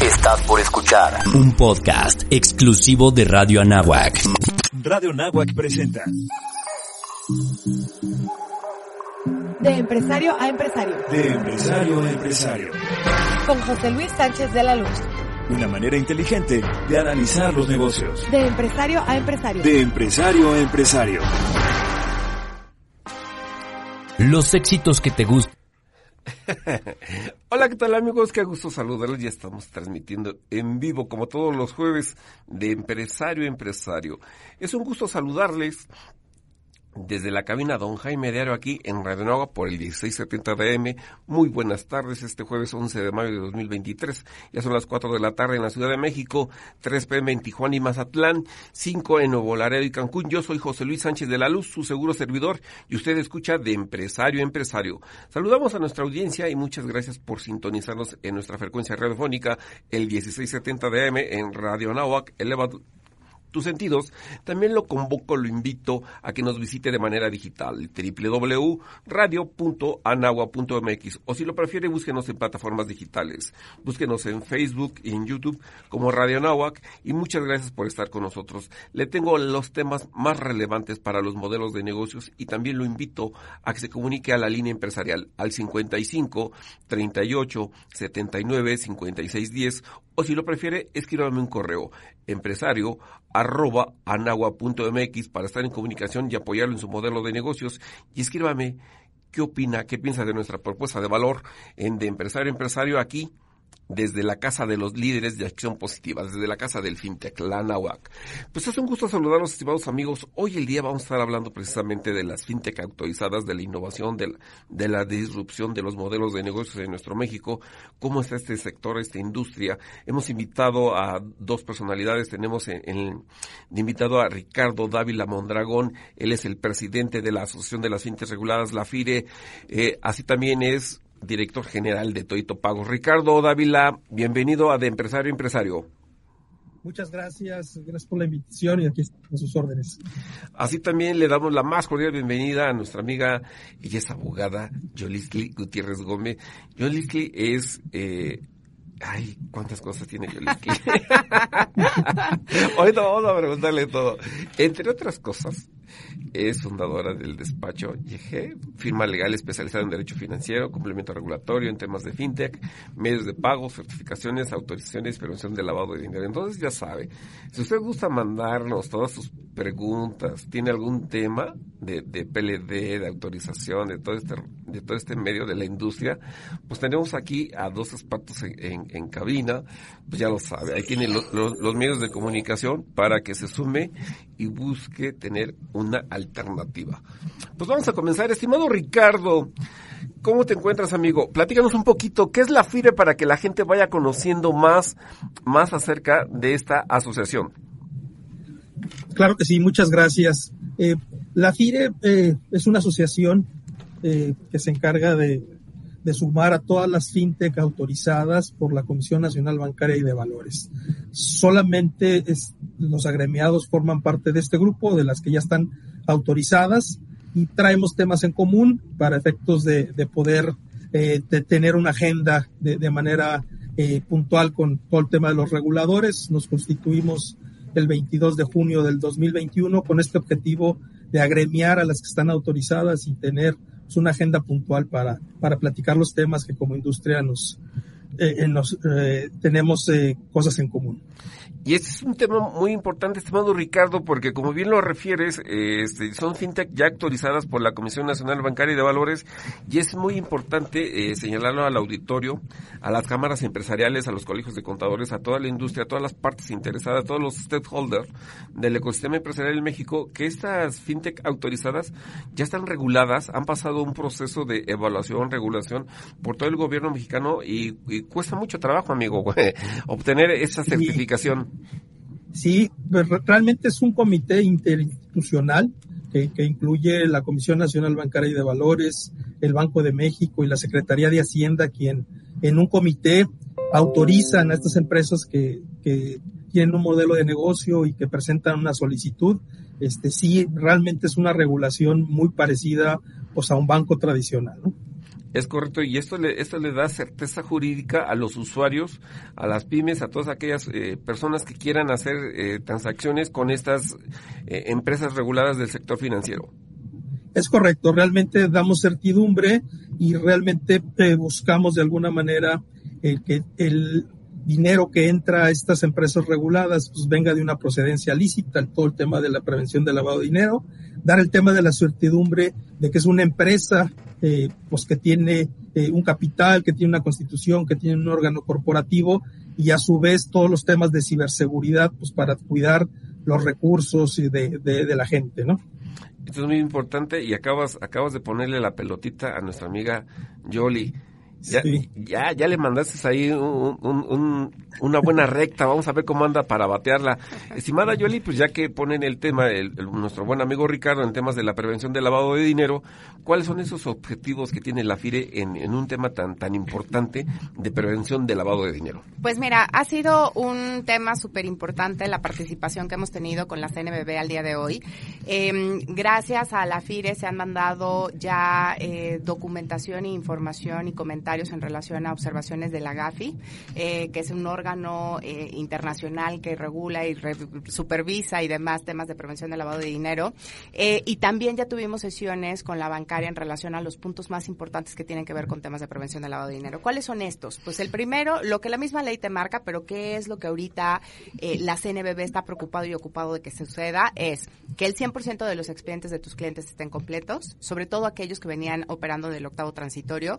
Estás por escuchar un podcast exclusivo de Radio Anáhuac. Radio Anáhuac presenta. De empresario a empresario. De empresario a empresario. Con José Luis Sánchez de la Luz. Una manera inteligente de analizar los negocios. De empresario a empresario. De empresario a empresario. Los éxitos que te gustan. Hola, ¿qué tal amigos? Qué gusto saludarlos. Ya estamos transmitiendo en vivo, como todos los jueves, de empresario a empresario. Es un gusto saludarles desde la cabina Don Jaime Diario aquí en Radio Nova por el 1670 DM. Muy buenas tardes, este jueves 11 de mayo de 2023. Ya son las 4 de la tarde en la Ciudad de México, 3 pm en Tijuana y Mazatlán, 5 en Nuevo Laredo y Cancún. Yo soy José Luis Sánchez de la Luz, su seguro servidor, y usted escucha de empresario a empresario. Saludamos a nuestra audiencia y muchas gracias por sintonizarnos en nuestra frecuencia radiofónica, el 1670 DM en Radio Nahuac, tus sentidos, también lo convoco, lo invito a que nos visite de manera digital, www.radio.anagua.mx o si lo prefiere, búsquenos en plataformas digitales. Búsquenos en Facebook y en YouTube como Radio Anáhuac y muchas gracias por estar con nosotros. Le tengo los temas más relevantes para los modelos de negocios y también lo invito a que se comunique a la línea empresarial al 55 38 79 56 10 o si lo prefiere, escríbame un correo empresario arroba anagua.mx para estar en comunicación y apoyarlo en su modelo de negocios. Y escríbame qué opina, qué piensa de nuestra propuesta de valor en de empresario a empresario aquí desde la Casa de los Líderes de Acción Positiva, desde la Casa del FinTech, la NAWAC. Pues es un gusto saludarlos, estimados amigos. Hoy el día vamos a estar hablando precisamente de las FinTech autorizadas, de la innovación, de la, de la disrupción de los modelos de negocios en nuestro México, cómo está este sector, esta industria. Hemos invitado a dos personalidades, tenemos en, invitado a Ricardo Dávila Mondragón, él es el presidente de la Asociación de las FinTech Reguladas, la FIRE, eh, así también es director general de Toito Pagos. Ricardo Dávila, bienvenido a De Empresario Empresario. Muchas gracias, gracias por la invitación y aquí están sus órdenes. Así también le damos la más cordial bienvenida a nuestra amiga, ella es abogada, Yolisli Gutiérrez Gómez. Yolisli es eh, Ay, cuántas cosas tiene Yolisli. Hoy no vamos a preguntarle todo. Entre otras cosas, es fundadora del despacho YG, firma legal especializada en derecho financiero, complemento regulatorio en temas de fintech, medios de pago, certificaciones, autorizaciones, prevención de lavado de dinero. Entonces ya sabe, si usted gusta mandarnos todas sus preguntas, tiene algún tema de, PLD, de autorización, de todo este de todo este medio de la industria, pues tenemos aquí a dos expertos en, cabina, pues ya lo sabe, ahí tiene lo, lo, los medios de comunicación para que se sume busque tener una alternativa. Pues vamos a comenzar, estimado Ricardo. ¿Cómo te encuentras, amigo? Platícanos un poquito, ¿qué es la FIRE para que la gente vaya conociendo más, más acerca de esta asociación? Claro que sí, muchas gracias. Eh, la FIRE eh, es una asociación eh, que se encarga de, de, sumar a todas las fintech autorizadas por la Comisión Nacional Bancaria y de Valores. Solamente es, los agremiados forman parte de este grupo, de las que ya están autorizadas, y traemos temas en común para efectos de, de poder eh, de tener una agenda de, de manera eh, puntual con todo el tema de los reguladores. Nos constituimos el 22 de junio del 2021 con este objetivo de agremiar a las que están autorizadas y tener pues, una agenda puntual para, para platicar los temas que como industria nos, eh, nos eh, tenemos eh, cosas en común. Y este es un tema muy importante, estimado Ricardo, porque como bien lo refieres, este, son fintech ya actualizadas por la Comisión Nacional Bancaria y de Valores y es muy importante eh, señalarlo al auditorio, a las cámaras empresariales, a los colegios de contadores, a toda la industria, a todas las partes interesadas, a todos los stakeholders del ecosistema empresarial en México, que estas fintech autorizadas ya están reguladas, han pasado un proceso de evaluación, regulación por todo el gobierno mexicano y, y cuesta mucho trabajo, amigo, obtener esa certificación. Sí, pues realmente es un comité interinstitucional que, incluye la Comisión Nacional Bancaria y de Valores, el Banco de México y la Secretaría de Hacienda, quien en un comité autorizan a estas empresas que, que tienen un modelo de negocio y que presentan una solicitud. Este sí, realmente es una regulación muy parecida pues, a un banco tradicional. ¿no? Es correcto, y esto le, esto le da certeza jurídica a los usuarios, a las pymes, a todas aquellas eh, personas que quieran hacer eh, transacciones con estas eh, empresas reguladas del sector financiero. Es correcto, realmente damos certidumbre y realmente buscamos de alguna manera que el dinero que entra a estas empresas reguladas pues venga de una procedencia lícita, todo el tema de la prevención del lavado de dinero, dar el tema de la certidumbre de que es una empresa eh, pues que tiene eh, un capital, que tiene una constitución, que tiene un órgano corporativo y a su vez todos los temas de ciberseguridad pues para cuidar los recursos de, de, de la gente, ¿no? Esto es muy importante y acabas, acabas de ponerle la pelotita a nuestra amiga Yoli ya, ya, ya le mandaste ahí una buena recta, vamos a ver cómo anda para batearla. Estimada Yoli, pues ya que ponen el tema, el, nuestro buen amigo Ricardo, en temas de la prevención del lavado de dinero, ¿cuáles son esos objetivos que tiene la FIRE en, en un tema tan, tan importante de prevención del lavado de dinero? Pues mira, ha sido un tema súper importante la participación que hemos tenido con la CNBB al día de hoy. Em, gracias a la FIRE se han mandado ya eh, documentación e información y comentarios en relación a observaciones de la GAFI, eh, que es un órgano eh, internacional que regula y supervisa y demás temas de prevención del lavado de dinero. Eh, y también ya tuvimos sesiones con la bancaria en relación a los puntos más importantes que tienen que ver con temas de prevención del lavado de dinero. ¿Cuáles son estos? Pues el primero, lo que la misma ley te marca, pero qué es lo que ahorita la CNBB está preocupado y ocupado de que suceda, es que el 100% de los expedientes de tus clientes estén completos, sobre todo aquellos que venían operando del octavo transitorio,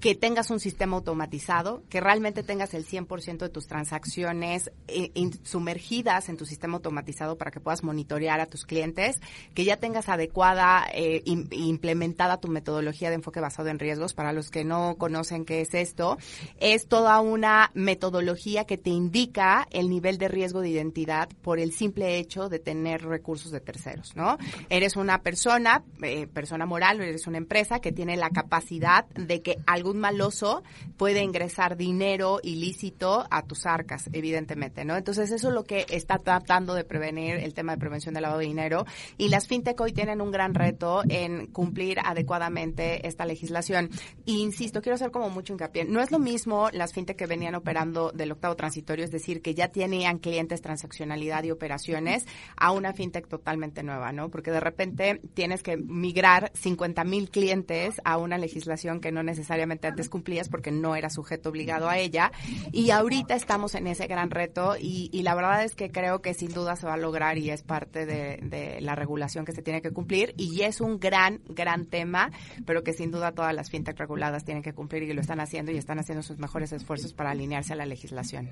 que tengas un sistema automatizado, que realmente tengas el 100% de tus transacciones eh, sumergidas en tu sistema automatizado para que puedas monitorear a tus clientes, que ya tengas adecuada e implementada tu metodología de enfoque basado en riesgos. Para los que no conocen qué es esto, es toda una metodología que te indica el nivel de riesgo de identidad por el simple hecho de tener recursos de terceros, ¿no? Eres una persona, eh, persona moral, eres una empresa que tiene la capacidad de que algo un maloso puede ingresar dinero ilícito a tus arcas, evidentemente, ¿no? Entonces eso es lo que está tratando de prevenir el tema de prevención del lavado de dinero y las fintech hoy tienen un gran reto en cumplir adecuadamente esta legislación. insisto, quiero hacer como mucho hincapié, no es lo mismo las fintech que venían operando del octavo transitorio, es decir, que ya tenían clientes, transaccionalidad y operaciones, a una fintech totalmente nueva, ¿no? Porque de repente tienes que migrar 50 mil clientes a una legislación que no necesariamente antes cumplías porque no era sujeto obligado a ella. Y ahorita estamos en ese gran reto y, la verdad es que creo que sin duda se va a lograr y es parte de, la regulación que se tiene que cumplir y es un gran, gran tema, pero que sin duda todas las fintech reguladas tienen que cumplir y lo están haciendo y están haciendo sus mejores esfuerzos para alinearse a la legislación.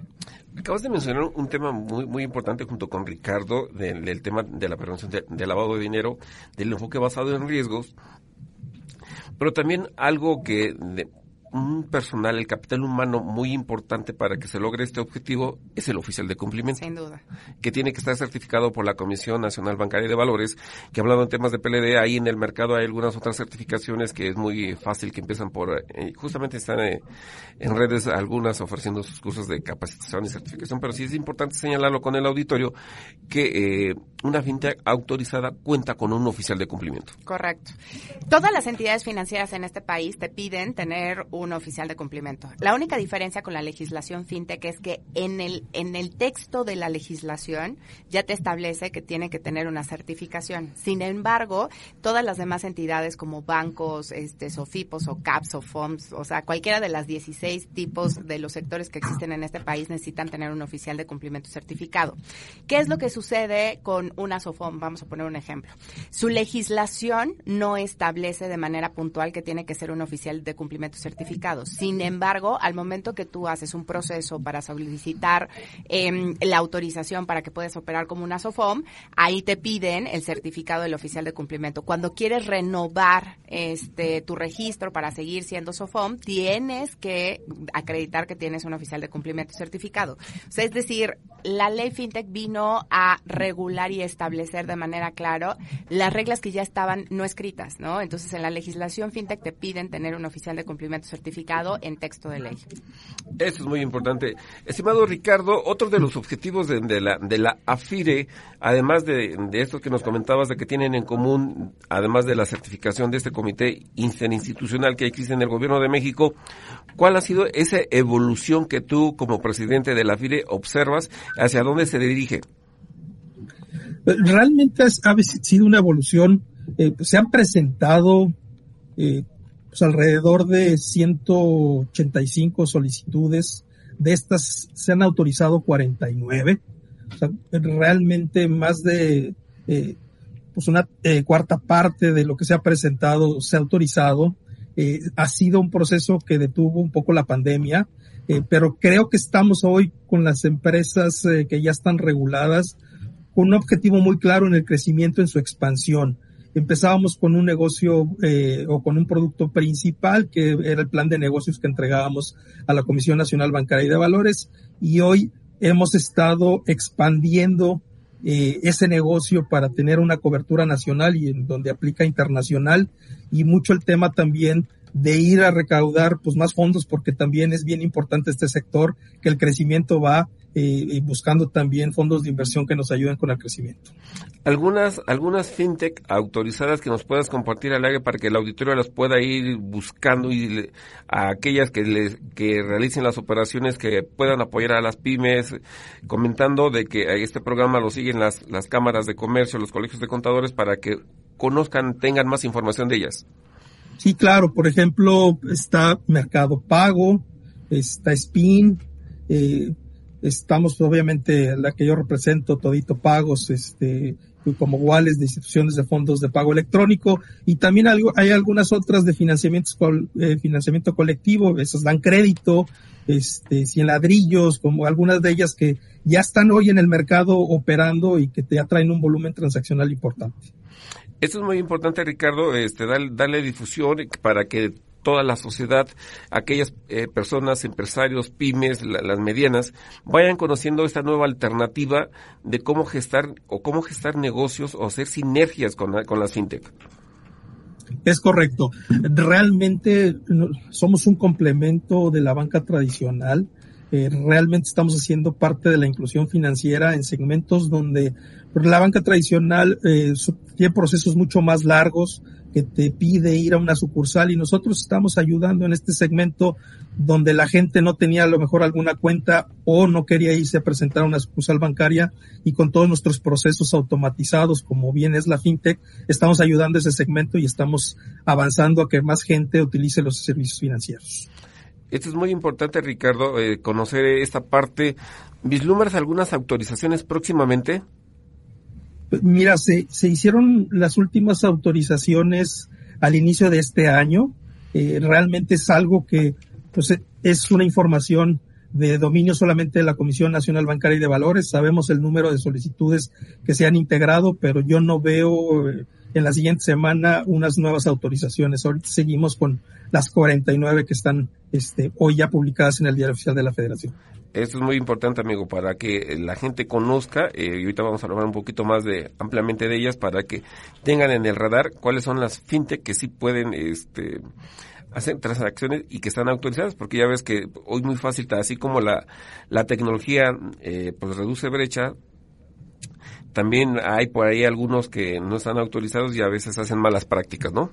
Acabas de mencionar un tema muy, muy importante junto con Ricardo del, tema de la prevención del lavado de dinero, del enfoque basado en riesgos pero también algo que un personal, el capital humano muy importante para que se logre este objetivo es el oficial de cumplimiento. Sin duda. Que tiene que estar certificado por la Comisión Nacional Bancaria de Valores, que hablando en temas de PLD, ahí en el mercado hay algunas otras certificaciones que es muy fácil que empiezan por, eh, justamente están eh, en redes algunas ofreciendo sus cursos de capacitación y certificación, pero sí es importante señalarlo con el auditorio que eh, una fintech autorizada cuenta con un oficial de cumplimiento. Correcto. Todas las entidades financieras en este país te piden tener un oficial de cumplimiento. La única diferencia con la legislación fintech es que en el, en el texto de la legislación ya te establece que tiene que tener una certificación. Sin embargo, todas las demás entidades como bancos, este, SOFIPOS o CAPS o FOMS, o sea, cualquiera de las 16 tipos de los sectores que existen en este país necesitan tener un oficial de cumplimiento certificado. ¿Qué es lo que sucede con una SOFOM? Vamos a poner un ejemplo. Su legislación no establece de manera puntual que tiene que ser un oficial de cumplimiento certificado sin embargo, al momento que tú haces un proceso para solicitar em, la autorización para que puedas operar como una SOFOM, ahí te piden el certificado del oficial de cumplimiento. Cuando quieres renovar este tu registro para seguir siendo SOFOM, tienes que acreditar que tienes un oficial de cumplimiento certificado. es decir, la ley FinTech vino a regular y establecer de manera clara las reglas que ya estaban no escritas, ¿no? Entonces, en la legislación FinTech te piden tener un oficial de cumplimiento certificado certificado en texto de ley. Eso es muy importante. Estimado Ricardo, otro de los objetivos de, la, de la AFIRE, además de, de estos que nos comentabas de que tienen en común, además de la certificación de este comité interinstitucional que existe en el gobierno de México, ¿cuál ha sido esa evolución que tú como presidente de la AFIRE observas? ¿Hacia dónde se dirige? Realmente ha sido una evolución, eh, se han presentado eh, pues alrededor de 185 solicitudes, de estas se han autorizado 49, o sea, realmente más de eh, pues una eh, cuarta parte de lo que se ha presentado se ha autorizado. Eh, ha sido un proceso que detuvo un poco la pandemia, pero creo que estamos hoy con las empresas que ya están reguladas con un objetivo muy claro en el crecimiento, en su expansión. Empezábamos con un negocio eh, o con un producto principal que era el plan de negocios que entregábamos a la Comisión Nacional Bancaria y de Valores y hoy hemos estado expandiendo eh, ese negocio para tener una cobertura nacional y en donde aplica internacional y mucho el tema también de ir a recaudar pues más fondos porque también es bien importante este sector que el crecimiento va eh, buscando también fondos de inversión que nos ayuden con el crecimiento. Algunas, algunas fintech autorizadas que nos puedas compartir al aire para que el auditorio las pueda ir buscando y a aquellas que les, que realicen las operaciones que puedan apoyar a las pymes, comentando de que este programa lo siguen las, las cámaras de comercio, los colegios de contadores para que conozcan, tengan más información de ellas. Sí, claro, por ejemplo, está Mercado Pago, está Spin, eh, estamos obviamente la que yo represento, Todito Pagos, este, como iguales de instituciones de fondos de pago electrónico y también hay algunas otras de financiamientos, eh, financiamiento colectivo, esas dan crédito, este, cien ladrillos, como algunas de ellas que ya están hoy en el mercado operando y que te atraen un volumen transaccional importante. Esto es muy importante, Ricardo, este, darle, difusión para que toda la sociedad, aquellas eh, personas, empresarios, pymes, las medianas, vayan conociendo esta nueva alternativa de cómo gestar o cómo gestar negocios o hacer sinergias con, con las fintech. Es correcto. Realmente somos un complemento de la banca tradicional. Eh, realmente estamos haciendo parte de la inclusión financiera en segmentos donde la banca tradicional eh, tiene procesos mucho más largos que te pide ir a una sucursal y nosotros estamos ayudando en este segmento donde la gente no tenía a lo mejor alguna cuenta o no quería irse a presentar a una sucursal bancaria y con todos nuestros procesos automatizados como bien es la fintech, estamos ayudando ese segmento y estamos avanzando a que más gente utilice los servicios financieros. Esto es muy importante, Ricardo, eh, conocer esta parte. ¿Vislumbras algunas autorizaciones próximamente? Mira, se, se hicieron las últimas autorizaciones al inicio de este año. Eh, realmente es algo que pues, es una información de dominio solamente de la Comisión Nacional Bancaria y de Valores. Sabemos el número de solicitudes que se han integrado, pero yo no veo eh, en la siguiente semana unas nuevas autorizaciones. Ahorita seguimos con las 49 que están este, hoy ya publicadas en el Diario Oficial de la Federación. Esto es muy importante, amigo, para que la gente conozca, eh, y ahorita vamos a hablar un poquito más de ampliamente de ellas, para que tengan en el radar cuáles son las fintech que sí pueden este, hacer transacciones y que están autorizadas, porque ya ves que hoy muy fácil, así como la, la tecnología eh, pues reduce brecha, también hay por ahí algunos que no están autorizados y a veces hacen malas prácticas, ¿no?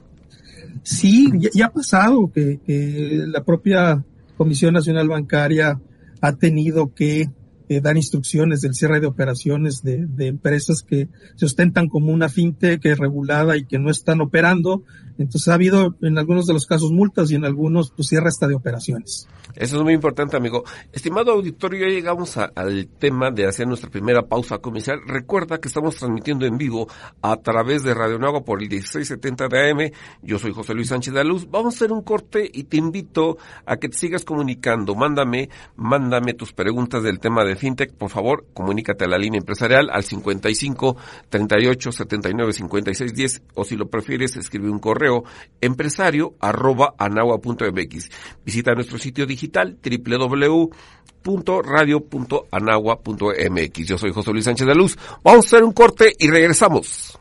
Sí, ya, ha pasado que, que la propia Comisión Nacional Bancaria ha tenido que eh, dar instrucciones del cierre de operaciones de, de, empresas que se ostentan como una fintech regulada y que no están operando. Entonces ha habido en algunos de los casos multas y en algunos pues cierre hasta de operaciones. Eso es muy importante, amigo. Estimado auditorio, ya llegamos al tema de hacer nuestra primera pausa comercial. Recuerda que estamos transmitiendo en vivo a través de Radio Nuevo por el 1670 de AM. Yo soy José Luis Sánchez de Luz. Vamos a hacer un corte y te invito a que te sigas comunicando. Mándame, mándame tus preguntas del tema de FinTech. Por favor, comunícate a la línea empresarial al 55 38 79 56 10 o si lo prefieres, escribe un correo empresario arroba anagua.mx. Visita nuestro sitio digital www.radio.anagua.mx. Yo soy José Luis Sánchez de Luz. Vamos a hacer un corte y regresamos.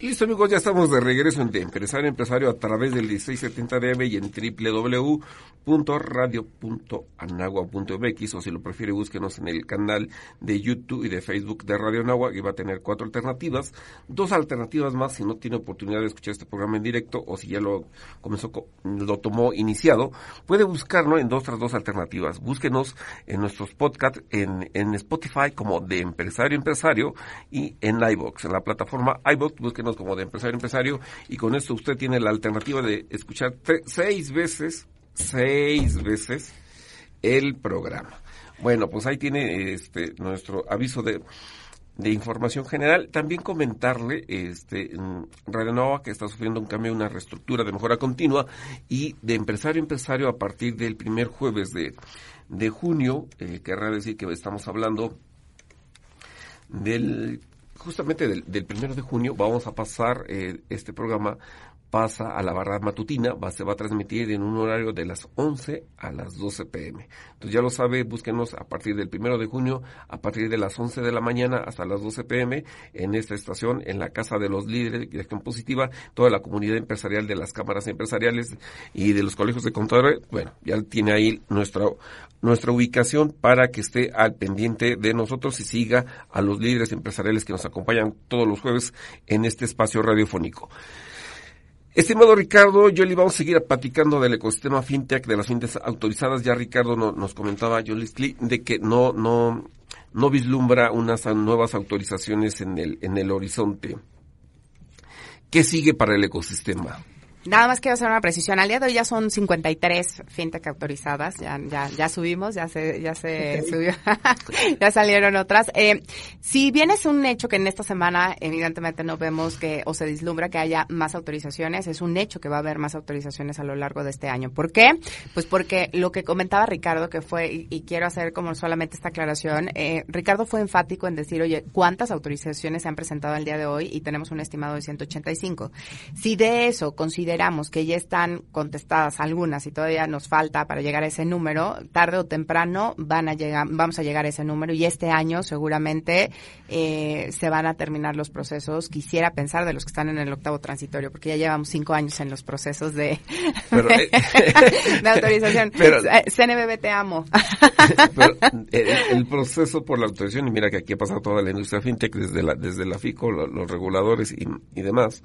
Listo amigos, ya estamos de regreso en de Empresario Empresario a través del 1670 DM y en www.radio.anagua.mx o si lo prefiere búsquenos en el canal de YouTube y de Facebook de Radio Anagua y va a tener cuatro alternativas, dos alternativas más si no tiene oportunidad de escuchar este programa en directo o si ya lo comenzó, lo tomó iniciado, puede buscarnos en dos tras dos alternativas. Búsquenos en nuestros podcasts en, en Spotify como de Empresario Empresario y en iBox, en la plataforma iBox, búsquenos como de empresario empresario y con esto usted tiene la alternativa de escuchar seis veces, seis veces el programa. Bueno, pues ahí tiene este nuestro aviso de, de información general. También comentarle, este, Radio Nova que está sufriendo un cambio, una reestructura de mejora continua y de empresario a empresario a partir del primer jueves de, de junio, eh, querrá decir que estamos hablando del justamente del, del, primero de junio vamos a pasar eh, este programa pasa a la barra matutina, va, se va a transmitir en un horario de las 11 a las 12 pm. Entonces ya lo sabe, búsquenos a partir del primero de junio, a partir de las 11 de la mañana hasta las 12 pm en esta estación, en la Casa de los Líderes de Positiva, toda la comunidad empresarial de las cámaras empresariales y de los colegios de contadores. Bueno, ya tiene ahí nuestra, nuestra ubicación para que esté al pendiente de nosotros y siga a los líderes empresariales que nos acompañan todos los jueves en este espacio radiofónico. Estimado Ricardo, yo le vamos a seguir platicando del ecosistema fintech, de las fintechs autorizadas. Ya Ricardo nos comentaba, yo de que no, no, no vislumbra unas nuevas autorizaciones en el, en el horizonte. ¿Qué sigue para el ecosistema? Nada más quiero hacer una precisión. Al día de hoy ya son 53 fintech autorizadas. Ya, ya, ya subimos, ya se, ya se subió, ya salieron otras. Eh, si bien es un hecho que en esta semana evidentemente no vemos que o se dislumbra que haya más autorizaciones, es un hecho que va a haber más autorizaciones a lo largo de este año. ¿Por qué? Pues porque lo que comentaba Ricardo, que fue, y, quiero hacer como solamente esta aclaración, eh, Ricardo fue enfático en decir, oye, ¿cuántas autorizaciones se han presentado el día de hoy? Y tenemos un estimado de 185. Si de eso considera consideramos que ya están contestadas algunas y todavía nos falta para llegar a ese número, tarde o temprano van a llegar, vamos a llegar a ese número y este año seguramente eh, se van a terminar los procesos. Quisiera pensar de los que están en el octavo transitorio, porque ya llevamos cinco años en los procesos de, eh, de, autorización. Pero, eh, CNBB te amo. pero el, proceso por la autorización, y mira que aquí ha pasado toda la industria fintech, desde la, desde la FICO, los, reguladores y, y demás,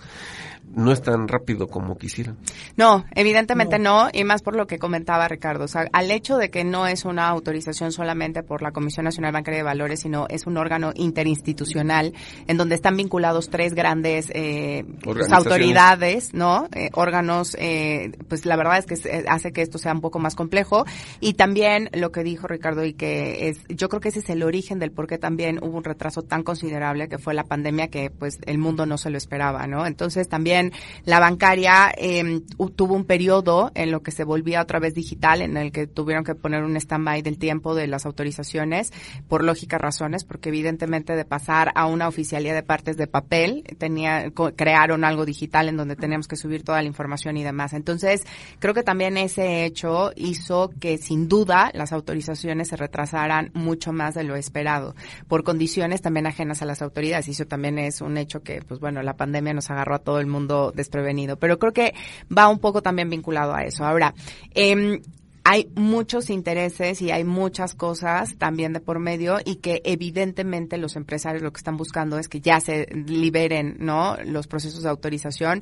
no es tan rápido como quisieran. No, evidentemente no. y más por lo que comentaba Ricardo. O sea, al hecho de que no es una autorización solamente por la Comisión Nacional Bancaria de Valores, sino es un órgano interinstitucional en donde están vinculados tres grandes eh, pues, autoridades, ¿no? Eh, órganos, eh, pues la verdad es que hace que esto sea un poco más complejo. Y también lo que dijo Ricardo y que es, yo creo que ese es el origen del por qué también hubo un retraso tan considerable que fue la pandemia que pues el mundo no se lo esperaba, ¿no? Entonces también la bancaria eh, tuvo un periodo en lo que se volvía otra vez digital, en el que tuvieron que poner un stand-by del tiempo de las autorizaciones, por lógicas razones, porque evidentemente de pasar a una oficialía de partes de papel, tenía, crearon algo digital en donde teníamos que subir toda la información y demás. Entonces, creo que también ese hecho hizo que sin duda las autorizaciones se retrasaran mucho más de lo esperado, por condiciones también ajenas a las autoridades. Y eso también es un hecho que, pues bueno, la pandemia nos agarró a todo el mundo desprevenido. Pero creo que va un poco también vinculado a eso. Ahora, eh, hay muchos intereses y hay muchas cosas también de por medio y que evidentemente los empresarios lo que están buscando es que ya se liberen, ¿no? Los procesos de autorización.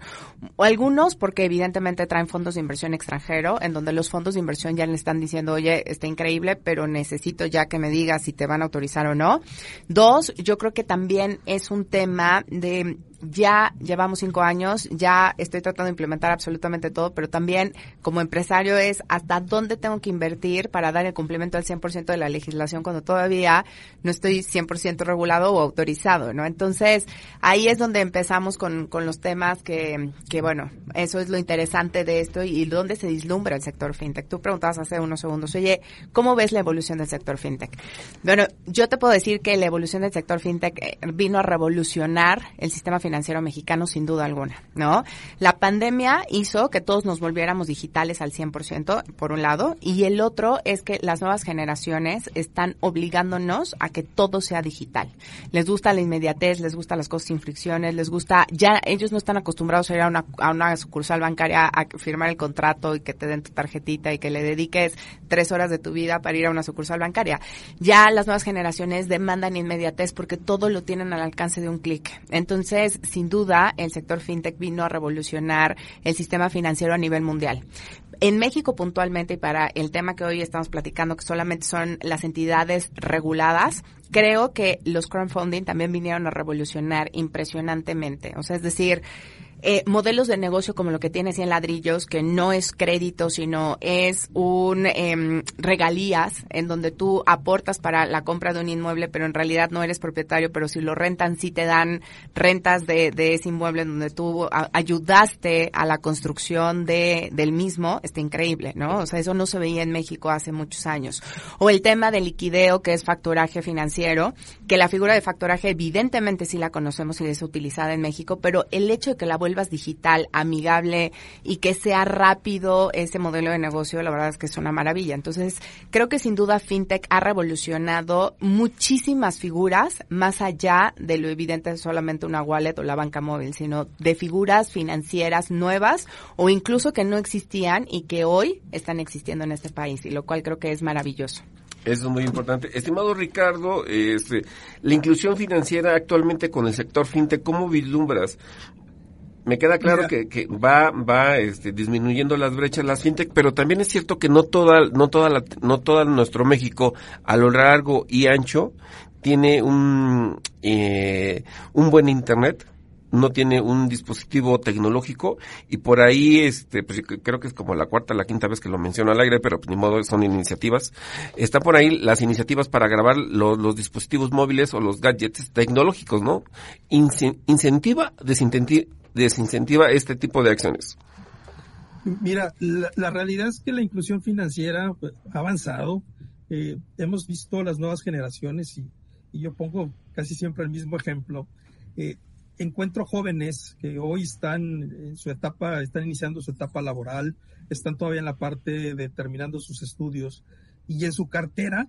Algunos porque evidentemente traen fondos de inversión extranjero, en donde los fondos de inversión ya le están diciendo, oye, está increíble, pero necesito ya que me digas si te van a autorizar o no. Dos, yo creo que también es un tema de ya llevamos cinco años, ya estoy tratando de implementar absolutamente todo, pero también como empresario es hasta dónde tengo que invertir para dar el cumplimiento al 100% de la legislación cuando todavía no estoy 100% regulado o autorizado, ¿no? Entonces, ahí es donde empezamos con, con los temas que, que, bueno, eso es lo interesante de esto y, dónde se dislumbra el sector fintech. Tú preguntabas hace unos segundos, oye, ¿cómo ves la evolución del sector fintech? Bueno, yo te puedo decir que la evolución del sector fintech eh, vino a revolucionar el sistema financiero financiero mexicano sin duda alguna, ¿no? La pandemia hizo que todos nos volviéramos digitales al 100%, por un lado, y el otro es que las nuevas generaciones están obligándonos a que todo sea digital. Les gusta la inmediatez, les gusta las cosas sin fricciones, les gusta, ya ellos no están acostumbrados a ir a una, a una sucursal bancaria a firmar el contrato y que te den tu tarjetita y que le dediques tres horas de tu vida para ir a una sucursal bancaria. Ya las nuevas generaciones demandan inmediatez porque todo lo tienen al alcance de un clic. Entonces, sin duda, el sector fintech vino a revolucionar el sistema financiero a nivel mundial. En México puntualmente y para el tema que hoy estamos platicando, que solamente son las entidades reguladas, creo que los crowdfunding también vinieron a revolucionar impresionantemente. O sea, es decir, eh, modelos de negocio como lo que tienes en ladrillos, que no es crédito, sino es un eh, regalías en donde tú aportas para la compra de un inmueble, pero en realidad no eres propietario, pero si lo rentan, sí te dan rentas de, de ese inmueble en donde tú ayudaste a la construcción de, del mismo, está increíble, ¿no? O sea, eso no se veía en México hace muchos años. O el tema del liquideo, que es factoraje financiero, que la figura de factoraje evidentemente sí la conocemos y es utilizada en México, pero el hecho de que la vuelva digital, amigable y que sea rápido ese modelo de negocio, la verdad es que es una maravilla. Entonces, creo que sin duda FinTech ha revolucionado muchísimas figuras más allá de lo evidente de solamente una wallet o la banca móvil, sino de figuras financieras nuevas o incluso que no existían y que hoy están existiendo en este país, y lo cual creo que es maravilloso. Eso es muy importante. Estimado Ricardo, este, la inclusión financiera actualmente con el sector fintech, ¿cómo vislumbras? Me queda claro que, que, va va este, disminuyendo las brechas las fintech pero también es cierto que no toda no toda la, no toda nuestro México a lo largo y ancho tiene un eh, un buen internet no tiene un dispositivo tecnológico y por ahí este pues creo que es como la cuarta la quinta vez que lo menciono al aire pero ni modo son iniciativas. Están por ahí las iniciativas para grabar los dispositivos móviles o los gadgets tecnológicos no incentiva desincentiva desincentiva este tipo de acciones? Mira, la, realidad es que la inclusión financiera pues, ha avanzado. Eh, hemos visto las nuevas generaciones y, yo pongo casi siempre el mismo ejemplo. Eh, encuentro jóvenes que hoy están en su etapa, están iniciando su etapa laboral, están todavía en la parte de terminando sus estudios y en su cartera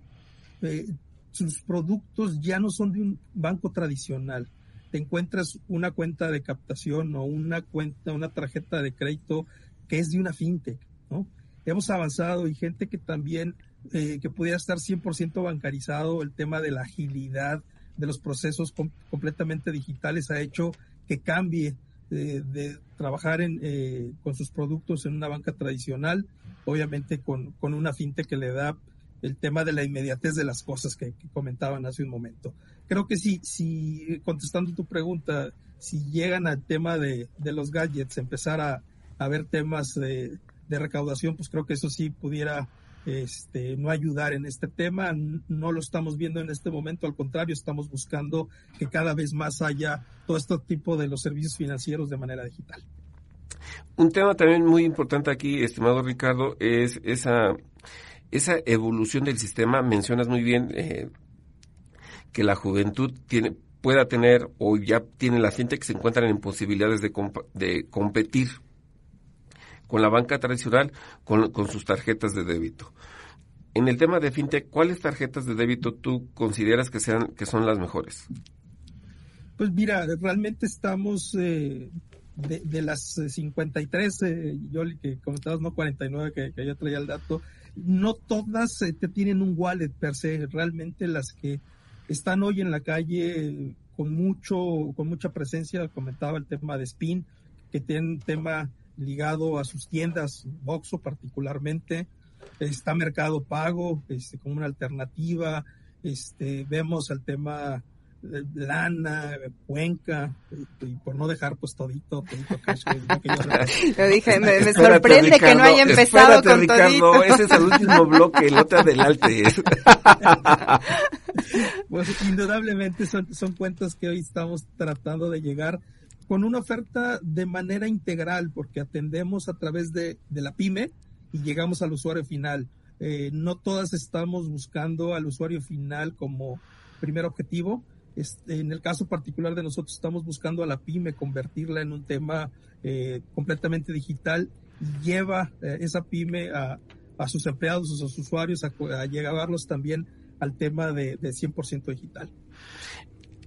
eh, sus productos ya no son de un banco tradicional te encuentras una cuenta de captación o una cuenta, una tarjeta de crédito que es de una fintech, ¿no? Hemos avanzado y gente que también, eh, que pudiera estar 100% bancarizado, el tema de la agilidad de los procesos completamente digitales ha hecho que cambie de, trabajar en, eh, con sus productos en una banca tradicional, obviamente con, con una fintech que le da el tema de la inmediatez de las cosas que, comentaban hace un momento. Creo que sí, si contestando tu pregunta, si llegan al tema de, los gadgets, empezar a, a ver temas de, recaudación, pues creo que eso sí pudiera este, no ayudar en este tema. No lo estamos viendo en este momento, al contrario, estamos buscando que cada vez más haya todo este tipo de los servicios financieros de manera digital. Un tema también muy importante aquí, estimado Ricardo, es esa esa evolución del sistema, mencionas muy bien eh, que la juventud tiene pueda tener o ya tiene la gente que se encuentran en posibilidades de, de competir con la banca tradicional con, con, sus tarjetas de débito. En el tema de fintech, ¿cuáles tarjetas de débito tú consideras que sean que son las mejores? Pues mira, realmente estamos eh, de, de, las 53, eh, yo que comentabas, no 49, que, que yo traía el dato, no todas eh, tienen un wallet per se, realmente las que están hoy en la calle con mucho, con mucha presencia, comentaba el tema de Spin, que tiene un tema ligado a sus tiendas, Boxo particularmente, está Mercado Pago, este, como una alternativa, este, vemos el tema lana, cuenca, y por no dejar pues todito, todito cash. Lo dije, me, sorprende que no haya empezado con Ricardo, todito. Ese es el último bloque, el otro adelante. pues indudablemente son, son cuentas que hoy estamos tratando de llegar con una oferta de manera integral, porque atendemos a través de, de la pyme y llegamos al usuario final. Eh, no todas estamos buscando al usuario final como primer objetivo, Este, en el caso particular de nosotros estamos buscando a la pyme convertirla en un tema eh, completamente digital y lleva eh, esa pyme a, a, sus empleados, a sus usuarios, a, a llevarlos también al tema de, de 100% digital.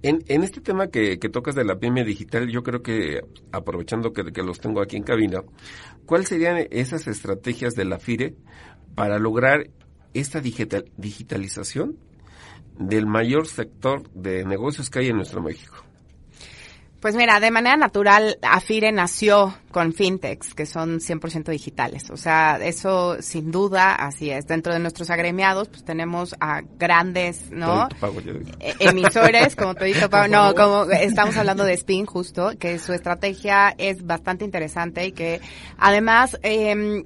En, en, este tema que, que, tocas de la pyme digital, yo creo que, aprovechando que, que, los tengo aquí en cabina, ¿cuáles serían esas estrategias de la FIRE para lograr esta digital, digitalización del mayor sector de negocios que hay en nuestro México? Pues mira, de manera natural, Afire nació con fintechs que son 100% digitales. O sea, eso sin duda así es. Dentro de nuestros agremiados, pues tenemos a grandes, ¿no? E-, emisores, como Todito Pago. No, como estamos hablando de Spin justo, que su estrategia es bastante interesante y que además eh,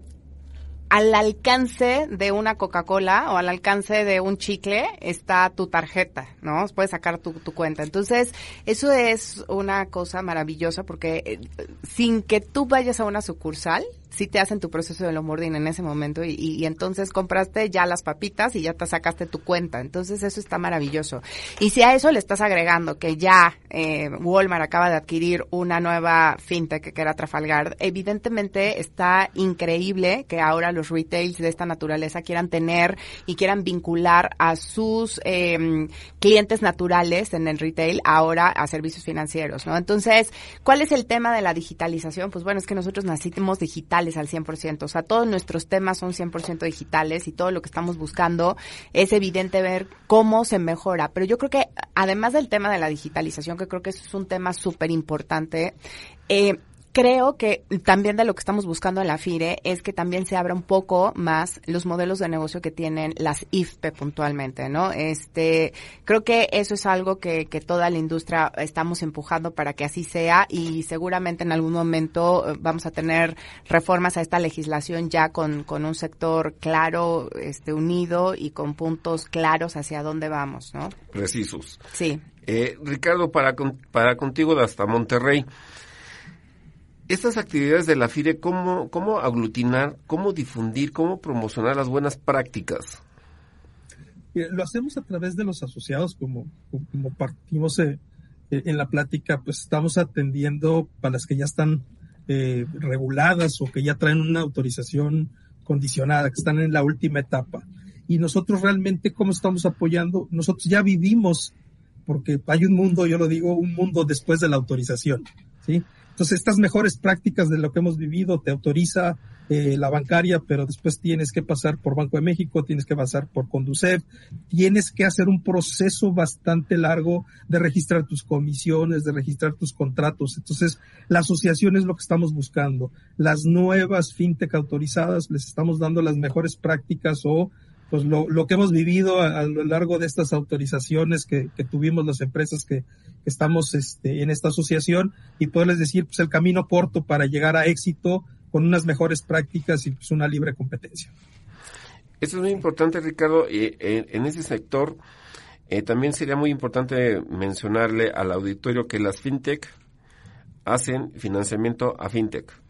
al alcance de una Coca-Cola o al alcance de un chicle está tu tarjeta, ¿no? Puedes sacar tu, cuenta. Entonces, eso es una cosa maravillosa porque eh, sin que tú vayas a una sucursal, sí te hacen tu proceso de onboarding en ese momento y, y, entonces compraste ya las papitas y ya te sacaste tu cuenta. Entonces eso está maravilloso. Y si a eso le estás agregando que ya eh, Walmart acaba de adquirir una nueva fintech que era Trafalgar, evidentemente está increíble que ahora los retails de esta naturaleza quieran tener y quieran vincular a sus eh, clientes naturales en el retail ahora a servicios financieros, ¿no? Entonces, ¿cuál es el tema de la digitalización? Pues bueno, es que nosotros nacimos digital al 100%. O sea, todos nuestros temas son 100% digitales y todo lo que estamos buscando es evidente ver cómo se mejora. Pero yo creo que además del tema de la digitalización, que creo que es un tema súper importante, eh, creo que también de lo que estamos buscando en la FIRE es que también se abra un poco más los modelos de negocio que tienen las IFPE puntualmente, ¿no? Este, creo que eso es algo que, que toda la industria estamos empujando para que así sea y seguramente en algún momento eh, vamos a tener reformas a esta legislación ya con, con un sector claro, este, unido y con puntos claros hacia dónde vamos, ¿no? Precisos. Sí. Eh, Ricardo, para, para contigo de hasta Monterrey, estas actividades de la FIRE, ¿cómo, ¿cómo aglutinar, cómo difundir, cómo promocionar las buenas prácticas? Lo hacemos a través de los asociados, como, como partimos eh, en la plática, pues estamos atendiendo para las que ya están eh, reguladas o que ya traen una autorización condicionada, que están en la última etapa. Y nosotros realmente, ¿cómo estamos apoyando? Nosotros ya vivimos, porque hay un mundo, yo lo digo, un mundo después de la autorización, ¿sí? Entonces, estas mejores prácticas de lo que hemos vivido te autoriza eh, la bancaria, pero después tienes que pasar por Banco de México, tienes que pasar por Conducef, tienes que hacer un proceso bastante largo de registrar tus comisiones, de registrar tus contratos. Entonces, la asociación es lo que estamos buscando. Las nuevas fintech autorizadas les estamos dando las mejores prácticas o pues lo, lo que hemos vivido a, lo largo de estas autorizaciones que, tuvimos las empresas que, estamos este, en esta asociación y poderles decir pues el camino corto para llegar a éxito con unas mejores prácticas y pues una libre competencia. Eso es muy importante, Ricardo. Y en, en ese sector eh, también sería muy importante mencionarle al auditorio que las fintech hacen financiamiento a fintech.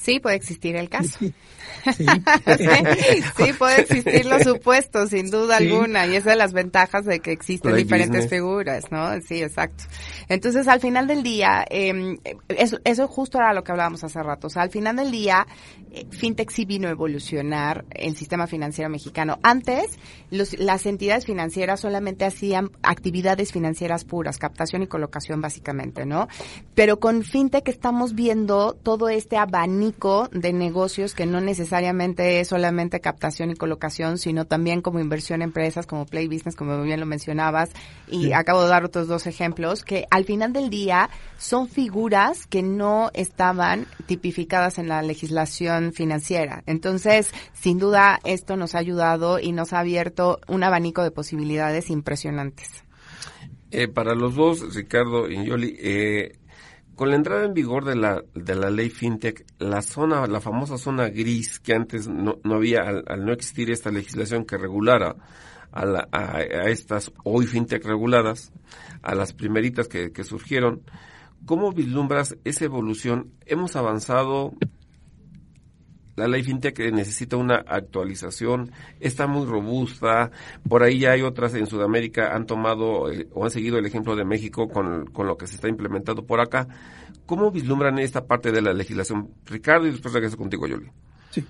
Sí, puede existir el caso. Sí, sí. sí puede existir los supuestos, sin duda sí. alguna, y esa es las ventajas de que existen diferentes business. figuras, ¿no? Sí, exacto. Entonces, al final del día, eh, eso, eso, justo era lo que hablábamos hace rato, o sea, al final del día, eh, FinTech sí vino a evolucionar el sistema financiero mexicano. Antes, los, las entidades financieras solamente hacían actividades financieras puras, captación y colocación básicamente, ¿no? Pero con FinTech estamos viendo todo este abanico de negocios que no necesariamente es solamente captación y colocación, sino también como inversión en empresas, como Play Business, como bien lo mencionabas, y sí. acabo de dar otros dos ejemplos, que al final del día son figuras que no estaban tipificadas en la legislación financiera. Entonces, sin duda, esto nos ha ayudado y nos ha abierto un abanico de posibilidades impresionantes. Eh, para los dos, Ricardo y Yoli, eh, con la entrada en vigor de la, de la ley FinTech, la zona, la famosa zona gris que antes no, no había, al, no existir esta legislación que regulara a, la, a, estas hoy FinTech reguladas, a las primeritas que surgieron, ¿cómo vislumbras esa evolución? ¿Hemos avanzado? La ley FinTech necesita una actualización, está muy robusta, por ahí ya hay otras en Sudamérica han tomado eh, o han seguido el ejemplo de México con, con lo que se está implementando por acá. ¿Cómo vislumbran esta parte de la legislación? Ricardo, y después regreso contigo, Yoli. Sí.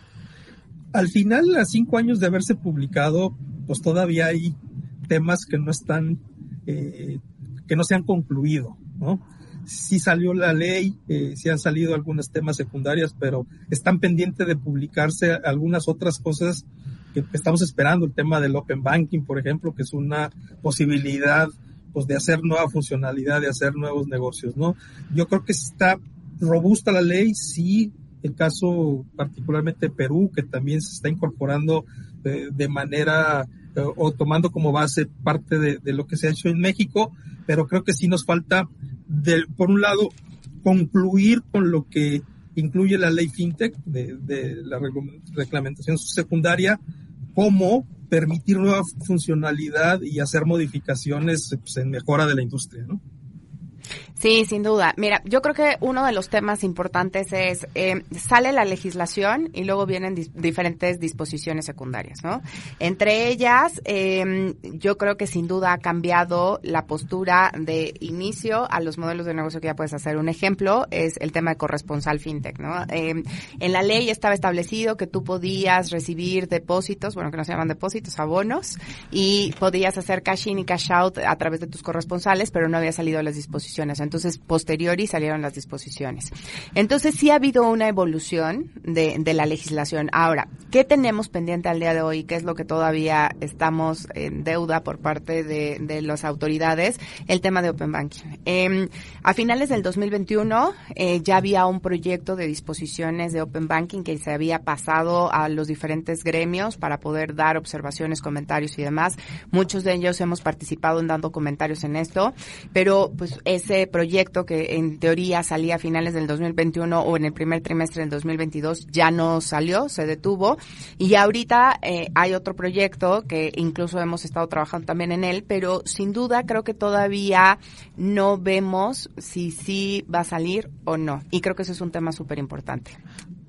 Al final, a cinco años de haberse publicado, pues todavía hay temas que no están, eh, que no se han concluido, ¿no? Sí salió la ley, eh, sí han salido algunos temas secundarios, pero están pendientes de publicarse algunas otras cosas que estamos esperando, el tema del Open Banking, por ejemplo, que es una posibilidad pues de hacer nueva funcionalidad, de hacer nuevos negocios, ¿no? Yo creo que está robusta la ley, sí, el caso particularmente Perú, que también se está incorporando eh, de, manera eh, o tomando como base parte de, de, lo que se ha hecho en México, pero creo que sí nos falta por un lado, concluir con lo que incluye la ley FinTech de, de la reglamentación secundaria, como permitir nueva funcionalidad y hacer modificaciones pues, en mejora de la industria, ¿no? Sí, sin duda. Mira, yo creo que uno de los temas importantes es, eh, sale la legislación y luego vienen diferentes disposiciones secundarias, ¿no? Entre ellas, eh, yo creo que sin duda ha cambiado la postura de inicio a los modelos de negocio que ya puedes hacer. Un ejemplo es el tema de corresponsal fintech, ¿no? Eh, en la ley estaba establecido que tú podías recibir depósitos, bueno, que no se llaman depósitos, abonos, y podías hacer cash in y cash out a través de tus corresponsales, pero no había salido las disposiciones entonces, posteriori salieron las disposiciones. Entonces, sí ha habido una evolución de, de la legislación. Ahora, ¿qué tenemos pendiente al día de hoy? ¿Qué es lo que todavía estamos en deuda por parte de, de las autoridades? El tema de Open Banking. Eh, a finales del 2021 eh, ya había un proyecto de disposiciones de Open Banking que se había pasado a los diferentes gremios para poder dar observaciones, comentarios y demás. Muchos de ellos hemos participado en dando comentarios en esto, pero pues ese proyecto que en teoría salía a finales del 2021 o en el primer trimestre del 2022 ya no salió, se detuvo. Y ahorita eh, hay otro proyecto que incluso hemos estado trabajando también en él, pero sin duda creo que todavía no vemos si sí va a salir o no. Y creo que eso es un tema súper importante.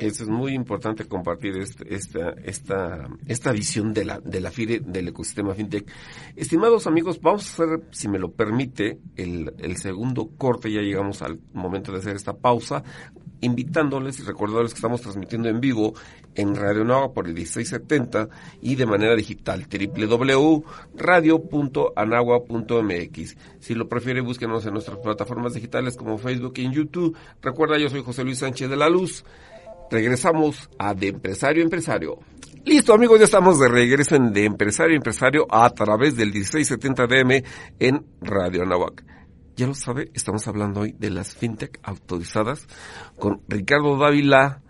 Eso es muy importante compartir este, esta, esta, esta visión de la, de la FIRE, del ecosistema FinTech. Estimados amigos, vamos a hacer, si me lo permite, el, el segundo corte. Ya llegamos al momento de hacer esta pausa invitándoles y recordándoles que estamos transmitiendo en vivo en Radio Nova por el 1670 y de manera digital www.radio.anagua.mx. Si lo prefiere, búsquenos en nuestras plataformas digitales como Facebook y en YouTube. Recuerda, yo soy José Luis Sánchez de la Luz regresamos a De Empresario Empresario. Listo amigos, ya estamos de regreso en De Empresario Empresario a través del 1670 DM en Radio Anahuac. Ya lo sabe, estamos hablando hoy de las fintech autorizadas con Ricardo Dávila,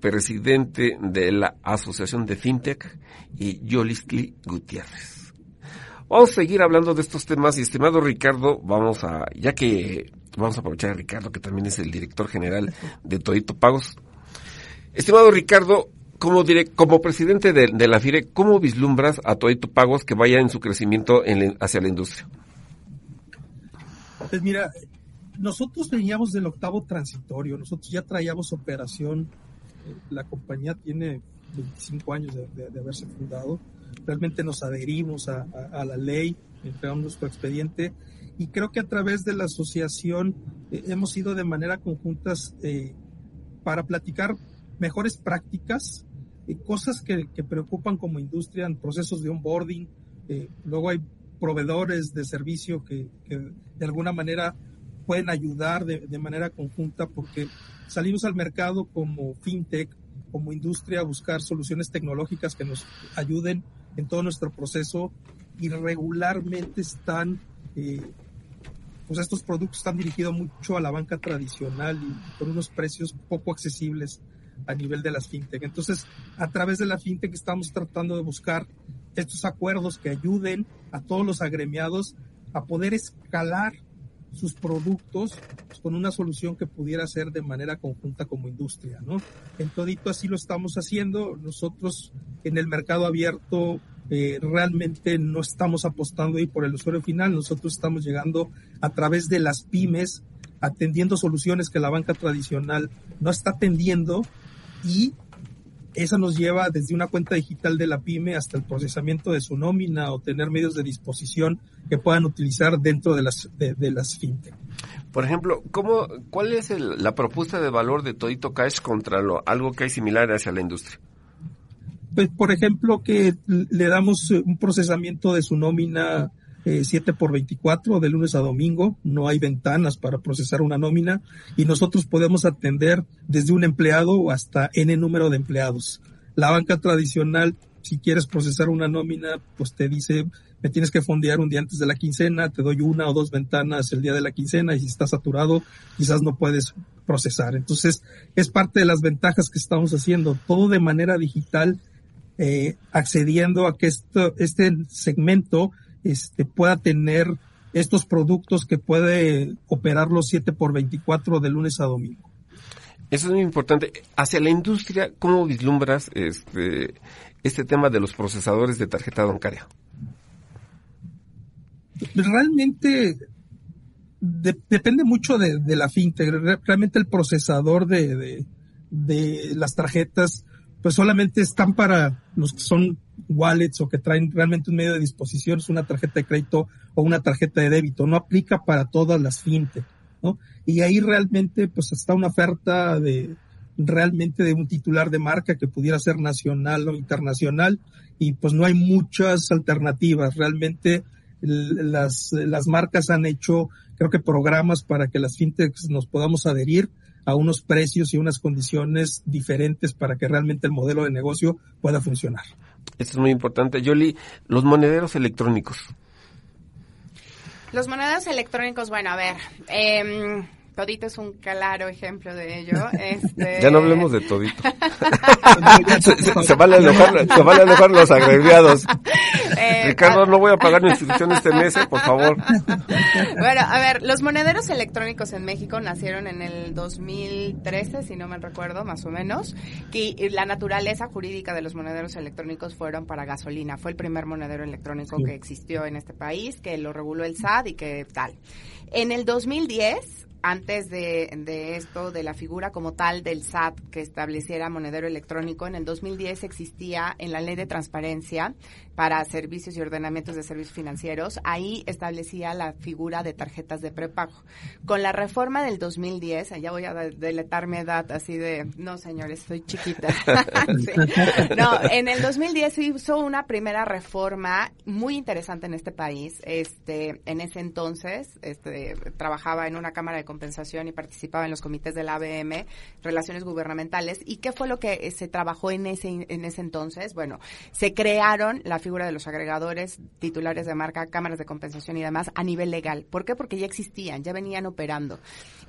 presidente de la Asociación de Fintech, y Yolistli Gutiérrez. Vamos a seguir hablando de estos temas y estimado Ricardo, vamos a, ya que vamos a aprovechar a Ricardo, que también es el director general de Todito Pagos, Estimado Ricardo, como, como presidente de, la FIRE, ¿cómo vislumbras a Toito Pagos que vaya en su crecimiento hacia la industria? Pues mira, nosotros veníamos del octavo transitorio, nosotros ya traíamos operación, la compañía tiene 25 años de, haberse fundado, realmente nos adherimos a, la ley, entregamos nuestro expediente y creo que a través de la asociación eh, hemos ido de manera conjuntas eh, para platicar mejores prácticas, y cosas que, preocupan como industria en procesos de onboarding. Eh, luego hay proveedores de servicio que, de alguna manera pueden ayudar de, de, manera conjunta porque salimos al mercado como fintech, como industria a buscar soluciones tecnológicas que nos ayuden en todo nuestro proceso y regularmente están, eh, pues estos productos están dirigidos mucho a la banca tradicional y con unos precios poco accesibles a nivel de las fintech. Entonces, a través de la fintech estamos tratando de buscar estos acuerdos que ayuden a todos los agremiados a poder escalar sus productos con una solución que pudiera ser de manera conjunta como industria, ¿no? En todito así lo estamos haciendo. Nosotros en el mercado abierto eh, realmente no estamos apostando ahí por el usuario final. Nosotros estamos llegando a través de las pymes, atendiendo soluciones que la banca tradicional no está atendiendo y esa nos lleva desde una cuenta digital de la pyme hasta el procesamiento de su nómina o tener medios de disposición que puedan utilizar dentro de las, de, las fintech. Por ejemplo, ¿cómo, ¿cuál es la propuesta de valor de Todito Cash contra lo, algo que hay similar hacia la industria? Pues, por ejemplo, que le damos un procesamiento de su nómina 7 eh, por 24 de lunes a domingo, no hay ventanas para procesar una nómina y nosotros podemos atender desde un empleado hasta N número de empleados. La banca tradicional, si quieres procesar una nómina, pues te dice, me tienes que fondear un día antes de la quincena, te doy una o dos ventanas el día de la quincena y si está saturado, quizás no puedes procesar. Entonces, es parte de las ventajas que estamos haciendo, todo de manera digital, eh, accediendo a que esto, este segmento este, pueda tener estos productos que puede operar los 7 por 24 de lunes a domingo. Eso es muy importante. Hacia la industria, ¿cómo vislumbras este, este tema de los procesadores de tarjeta bancaria? Realmente depende mucho de, la fintech. Realmente el procesador de, de las tarjetas pues solamente están para los que son wallets o que traen realmente un medio de disposición, es una tarjeta de crédito o una tarjeta de débito, no aplica para todas las fintech, ¿no? Y ahí realmente pues está una oferta de realmente de un titular de marca que pudiera ser nacional o internacional y pues no hay muchas alternativas, realmente las, las marcas han hecho creo que programas para que las fintechs nos podamos adherir a unos precios y unas condiciones diferentes para que realmente el modelo de negocio pueda funcionar. Esto es muy importante. Yoli, los monederos electrónicos. Los monederos electrónicos, bueno, a ver, eh, Todito es un claro ejemplo de ello. Este... Ya no hablemos de Todito. se, van a enojar, se van a enojar los agregados. Eh, Ricardo, no voy a pagar mi inscripción este mes, eh, por favor. Bueno, a ver, los monederos electrónicos en México nacieron en el 2013, si no me recuerdo, más o menos. Y la naturaleza jurídica de los monederos electrónicos fueron para gasolina. Fue el primer monedero electrónico que existió en este país, que lo reguló el SAT y que tal. En el 2010 antes de, de, esto, de la figura como tal del SAT que estableciera monedero electrónico, en el 2010 existía en la ley de transparencia para servicios y ordenamientos de servicios financieros, ahí establecía la figura de tarjetas de prepago. Con la reforma del 2010, allá voy a deletar mi edad así de, no señores, soy chiquita. No, en el 2010 se hizo una primera reforma muy interesante en este país. Este, en ese entonces, este, trabajaba en una cámara de compensación y participaba en los comités de la ABM, relaciones gubernamentales. ¿Y qué fue lo que eh, se trabajó en ese, en ese entonces? Bueno, se crearon la figura de los agregadores, titulares de marca, cámaras de compensación y demás a nivel legal. ¿Por qué? Porque ya existían, ya venían operando.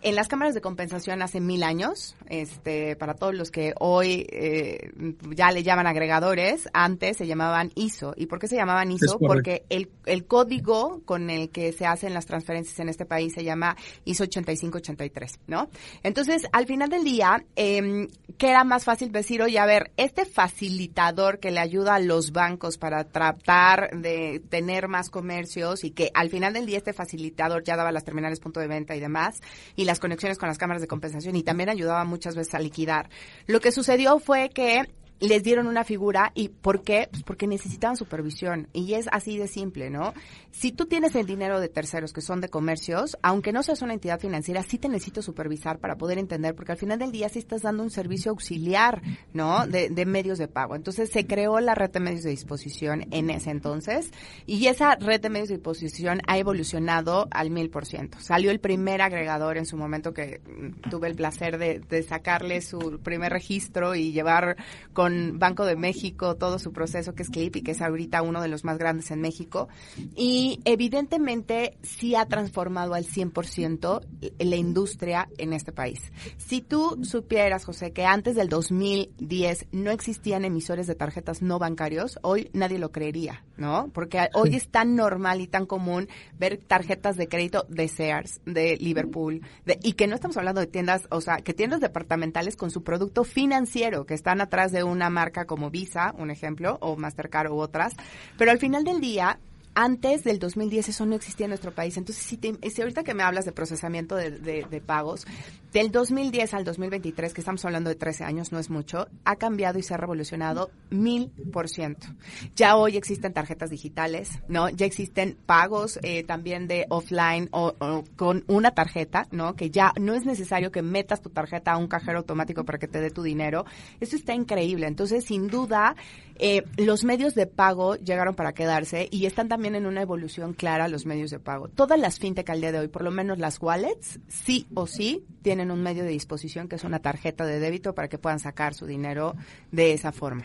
En las cámaras de compensación hace mil años, este, para todos los que hoy eh, ya le llaman agregadores, antes se llamaban ISO. ¿Y por qué se llamaban ISO? Porque el, el código con el que se hacen las transferencias en este país se llama ISO 8583, ¿no? Entonces, al final del día, eh, ¿qué era más fácil decir? Oye, a ver, este facilitador que le ayuda a los bancos para tratar de tener más comercios y que al final del día este facilitador ya daba las terminales punto de venta y demás y las conexiones con las cámaras de compensación y también ayudaba muchas veces a liquidar. Lo que sucedió fue que les dieron una figura y ¿por qué? Pues porque necesitaban supervisión y es así de simple, ¿no? Si tú tienes el dinero de terceros que son de comercios, aunque no seas una entidad financiera, sí te necesito supervisar para poder entender, porque al final del día sí estás dando un servicio auxiliar, ¿no? De, medios de pago. Entonces se creó la red de medios de disposición en ese entonces y esa red de medios de disposición ha evolucionado al mil por ciento. Salió el primer agregador en su momento que mm, tuve el placer de sacarle su primer registro y llevar con con Banco de México todo su proceso que es Clip y que es ahorita uno de los más grandes en México. Y evidentemente sí ha transformado al 100% la industria en este país. Si tú supieras, José, que antes del 2010 no existían emisores de tarjetas no bancarios, hoy nadie lo creería, ¿no? Porque hoy es tan normal y tan común ver tarjetas de crédito de Sears, de Liverpool, de, y que no estamos hablando de tiendas, o sea, que tiendas departamentales con su producto financiero, que están atrás de un una marca como Visa, un ejemplo, o Mastercard u otras, pero al final del día antes del 2010 eso no existía en nuestro país. Entonces, si, si ahorita que me hablas de procesamiento de, de, pagos, del 2010 al 2023, que estamos hablando de 13 años, no es mucho, ha cambiado y se ha revolucionado mil por ciento. Ya hoy existen tarjetas digitales, ¿no? Ya existen pagos eh, también de offline o, con una tarjeta, ¿no? Que ya no es necesario que metas tu tarjeta a un cajero automático para que te dé tu dinero. Eso está increíble. Entonces, sin duda, eh, los medios de pago llegaron para quedarse y están también en una evolución clara los medios de pago. Todas las fintech al día de hoy, por lo menos las wallets, sí o sí tienen un medio de disposición que es una tarjeta de débito para que puedan sacar su dinero de esa forma.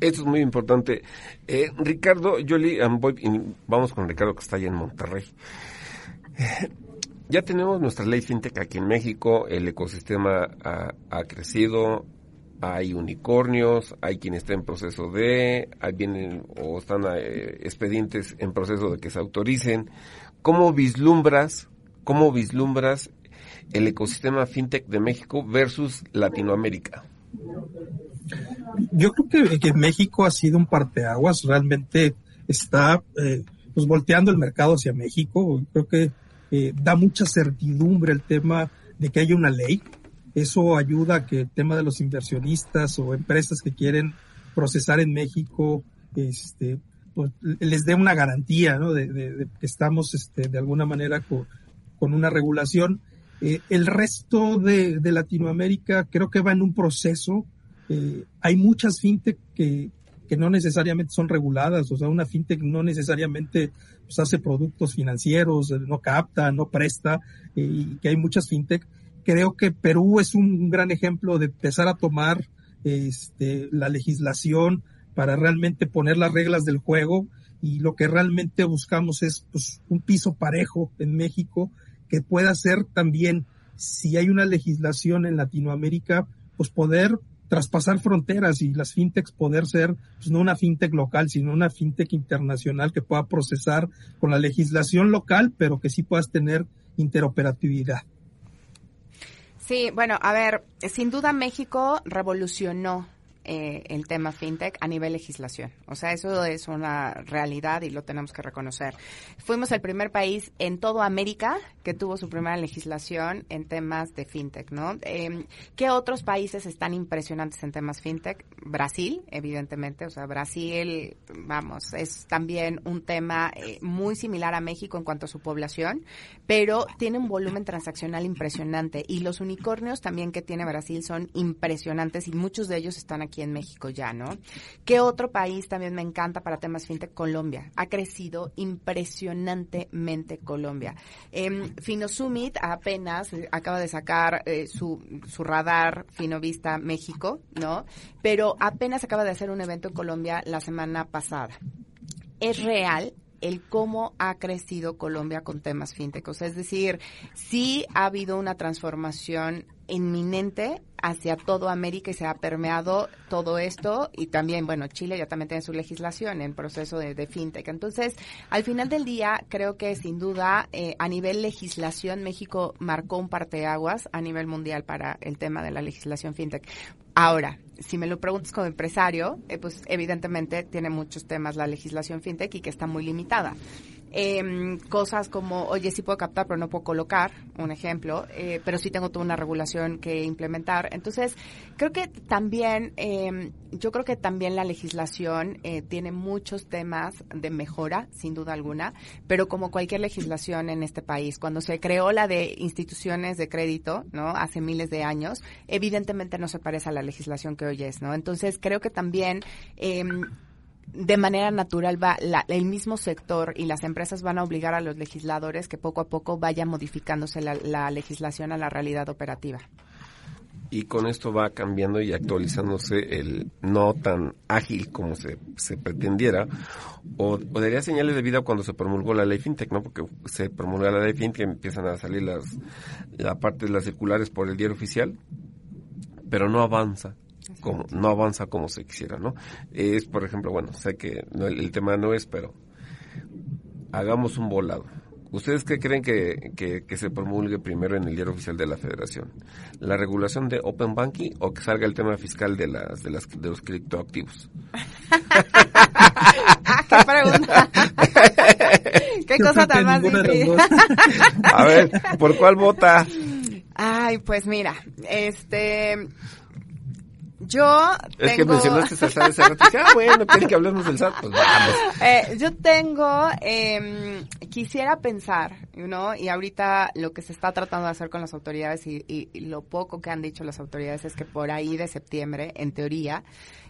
Esto es muy importante. Eh, Ricardo, Yoli, vamos con Ricardo que está allá en Monterrey. Ya tenemos nuestra ley fintech aquí en México, el ecosistema ha, crecido, hay unicornios, hay quien está en proceso de, hay vienen o están eh, expedientes en proceso de que se autoricen. ¿Cómo vislumbras, cómo vislumbras el ecosistema fintech de México versus Latinoamérica? Yo creo que, que México ha sido un parteaguas, realmente está eh, pues volteando el mercado hacia México. Creo que eh, da mucha certidumbre el tema de que haya una ley. Eso ayuda a que el tema de los inversionistas o empresas que quieren procesar en México, este, pues, les dé una garantía, ¿no? De, de, que estamos, este, de alguna manera con, con una regulación. Eh, el resto de, de, Latinoamérica creo que va en un proceso. Eh, hay muchas fintech que, que no necesariamente son reguladas, o sea, una fintech no necesariamente pues, hace productos financieros, no capta, no presta, eh, y que hay muchas fintech. Creo que Perú es un gran ejemplo de empezar a tomar este, la legislación para realmente poner las reglas del juego y lo que realmente buscamos es pues, un piso parejo en México que pueda ser también, si hay una legislación en Latinoamérica, pues poder traspasar fronteras y las fintechs poder ser pues, no una fintech local, sino una fintech internacional que pueda procesar con la legislación local, pero que sí puedas tener interoperatividad. Sí, bueno, a ver, sin duda México revolucionó eh, el tema fintech a nivel legislación. O sea, eso es una realidad y lo tenemos que reconocer. Fuimos el primer país en toda América que tuvo su primera legislación en temas de fintech, ¿no? Eh, ¿Qué otros países están impresionantes en temas fintech? Brasil, evidentemente. O sea, Brasil, vamos, es también un tema eh, muy similar a México en cuanto a su población, pero tiene un volumen transaccional impresionante y los unicornios también que tiene Brasil son impresionantes y muchos de ellos están aquí aquí en México ya, ¿no? ¿Qué otro país también me encanta para temas fintech? Colombia. Ha crecido impresionantemente Colombia. Eh, Finosumit apenas eh, acaba de sacar eh, su, su radar Finovista México, ¿no? Pero apenas acaba de hacer un evento en Colombia la semana pasada. Es real el cómo ha crecido Colombia con temas fintech. Es decir, sí ha habido una transformación inminente hacia todo América y se ha permeado todo esto y también, bueno, Chile ya también tiene su legislación en proceso de, fintech. Entonces, al final del día, creo que sin duda eh, a nivel legislación México marcó un parteaguas a nivel mundial para el tema de la legislación fintech. Ahora, si me lo preguntas como empresario, eh, pues evidentemente tiene muchos temas la legislación fintech y que está muy limitada. Eh, cosas como, oye, sí puedo captar, pero no puedo colocar, un ejemplo, eh, pero sí tengo toda una regulación que implementar. Entonces, creo que también, eh, yo creo que también la legislación eh, tiene muchos temas de mejora, sin duda alguna, pero como cualquier legislación en este país, cuando se creó la de instituciones de crédito, ¿no? Hace miles de años, evidentemente no se parece a la legislación que hoy es, ¿no? Entonces, creo que también, eh, de manera natural va el mismo sector y las empresas van a obligar a los legisladores que poco a poco vaya modificándose la, legislación a la realidad operativa. Y con esto va cambiando y actualizándose el no tan ágil como se, se pretendiera. O, o, daría señales de vida cuando se promulgó la ley FinTech, ¿no? Porque se promulgó la ley FinTech y empiezan a salir las, la parte de las circulares por el diario oficial, pero no avanza como, no avanza como se quisiera, ¿no? Es, por ejemplo, bueno, sé que el, tema no es, pero hagamos un volado. ¿Ustedes qué creen que, que, se promulgue primero en el diario oficial de la Federación? ¿La regulación de Open Banking o que salga el tema fiscal de las de, las, de los criptoactivos? ah, ¿Qué pregunta? ¿Qué cosa tan más difícil? A ver, ¿por cuál vota? Ay, pues mira, este... Yo Es que mencionaste el SAT hace rato. Ah, bueno, que hablemos del SAT. Pues vamos. Eh, yo tengo, eh, quisiera pensar, ¿no? Y ahorita lo que se está tratando de hacer con las autoridades y, y, y, lo poco que han dicho las autoridades es que por ahí de septiembre, en teoría,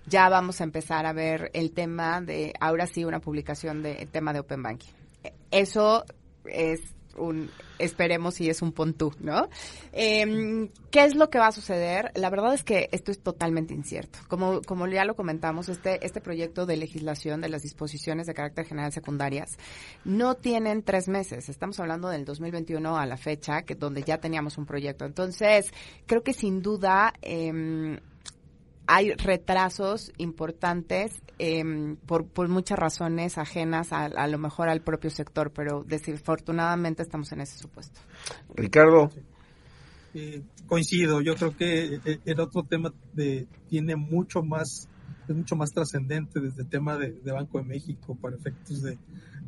ya vamos a empezar a ver el tema de, ahora sí, una publicación de tema de Open Banking. Eso es un esperemos si es un pontú, ¿no? Eh, ¿Qué es lo que va a suceder? La verdad es que esto es totalmente incierto. Como, como ya lo comentamos, este, este proyecto de legislación de las disposiciones de carácter general secundarias no tienen tres meses. Estamos hablando del 2021 a la fecha, que donde ya teníamos un proyecto. Entonces, creo que sin duda eh, hay retrasos importantes eh, por, por, muchas razones ajenas a, a, lo mejor al propio sector, pero desafortunadamente estamos en ese supuesto. Ricardo. Eh, coincido, yo creo que eh, el otro tema de, tiene mucho más, es mucho más trascendente desde el tema de, de, Banco de México para efectos de,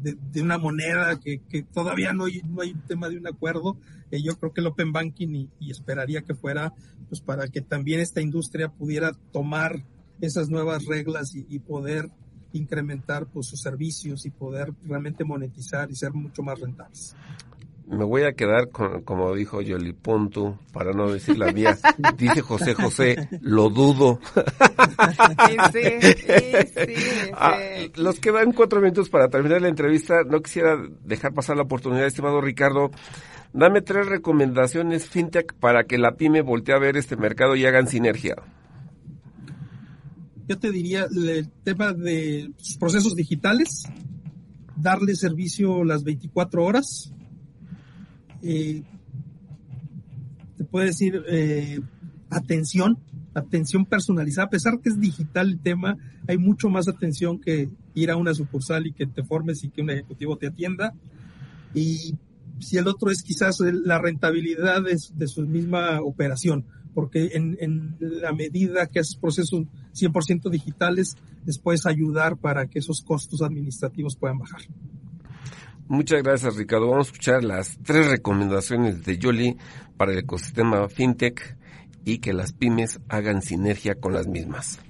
de, una moneda que, que, todavía no hay, no hay tema de un acuerdo. Eh, yo creo que el Open Banking y, y esperaría que fuera pues para que también esta industria pudiera tomar esas nuevas reglas y, y, poder incrementar pues sus servicios y poder realmente monetizar y ser mucho más rentables. Me voy a quedar con, como dijo Yoli Punto, para no decir la mía, dice José José, lo dudo. Sí, sí, sí, ah, los quedan cuatro minutos para terminar la entrevista. No quisiera dejar pasar la oportunidad, estimado Ricardo. Dame tres recomendaciones fintech para que la pyme voltee a ver este mercado y hagan sinergia yo te diría el tema de sus procesos digitales, darle servicio las 24 horas. Eh, te puedo decir eh, atención, atención personalizada, a pesar que es digital el tema, hay mucho más atención que ir a una sucursal y que te formes y que un ejecutivo te atienda. Y si el otro es quizás la rentabilidad de, su misma operación porque en, la medida que haces procesos 100% digitales, les puedes ayudar para que esos costos administrativos puedan bajar. Muchas gracias, Ricardo. Vamos a escuchar las tres recomendaciones de Yoli para el ecosistema FinTech y que las pymes hagan sinergia con las mismas.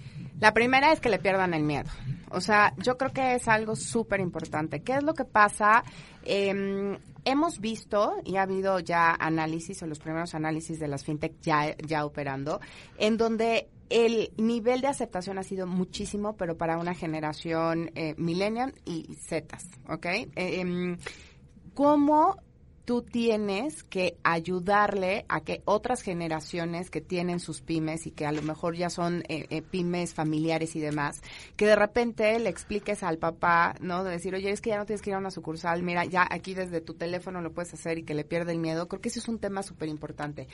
La primera es que le pierdan el miedo. O sea, yo creo que es algo súper importante. ¿Qué es lo que pasa? Eh, hemos visto y ha habido ya análisis o los primeros análisis de las fintech ya, ya operando, en donde el nivel de aceptación ha sido muchísimo, pero para una generación eh, millennial y Zetas, ¿ok? Eh, eh, ¿Cómo tú tienes que ayudarle a que otras generaciones que tienen sus pymes y que a lo mejor ya son eh, eh, pymes familiares y demás, que de repente le expliques al papá, ¿no? De decir, oye, es que ya no tienes que ir a una sucursal, mira, ya aquí desde tu teléfono lo puedes hacer y que le pierda el miedo. Creo que ese es un tema súper importante.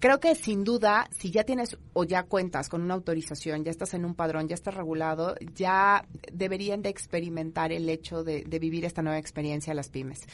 Creo que sin duda, si ya tienes o ya cuentas con una autorización, ya estás en un padrón, ya estás regulado, ya deberían de experimentar el hecho de, de vivir esta nueva experiencia las pymes.